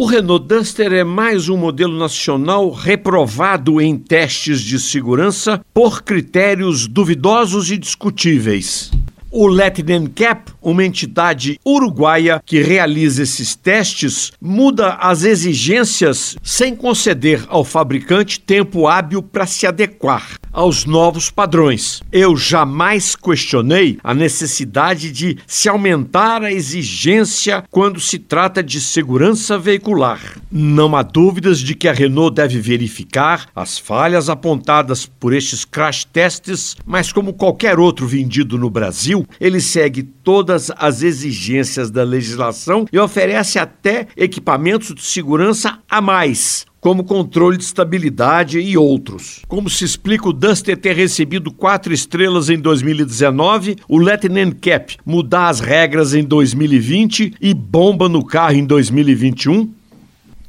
O Renault Duster é mais um modelo nacional reprovado em testes de segurança por critérios duvidosos e discutíveis. O Latin Cap, uma entidade uruguaia que realiza esses testes, muda as exigências sem conceder ao fabricante tempo hábil para se adequar aos novos padrões. Eu jamais questionei a necessidade de se aumentar a exigência quando se trata de segurança veicular. Não há dúvidas de que a Renault deve verificar as falhas apontadas por estes crash tests, mas como qualquer outro vendido no Brasil, Ele segue todas as exigências da legislação e oferece até equipamentos de segurança a mais, como controle de estabilidade e outros. Como se explica o Duster ter recebido quatro estrelas em 2019, o Latin Cap mudar as regras em 2020 e bomba no carro em 2021?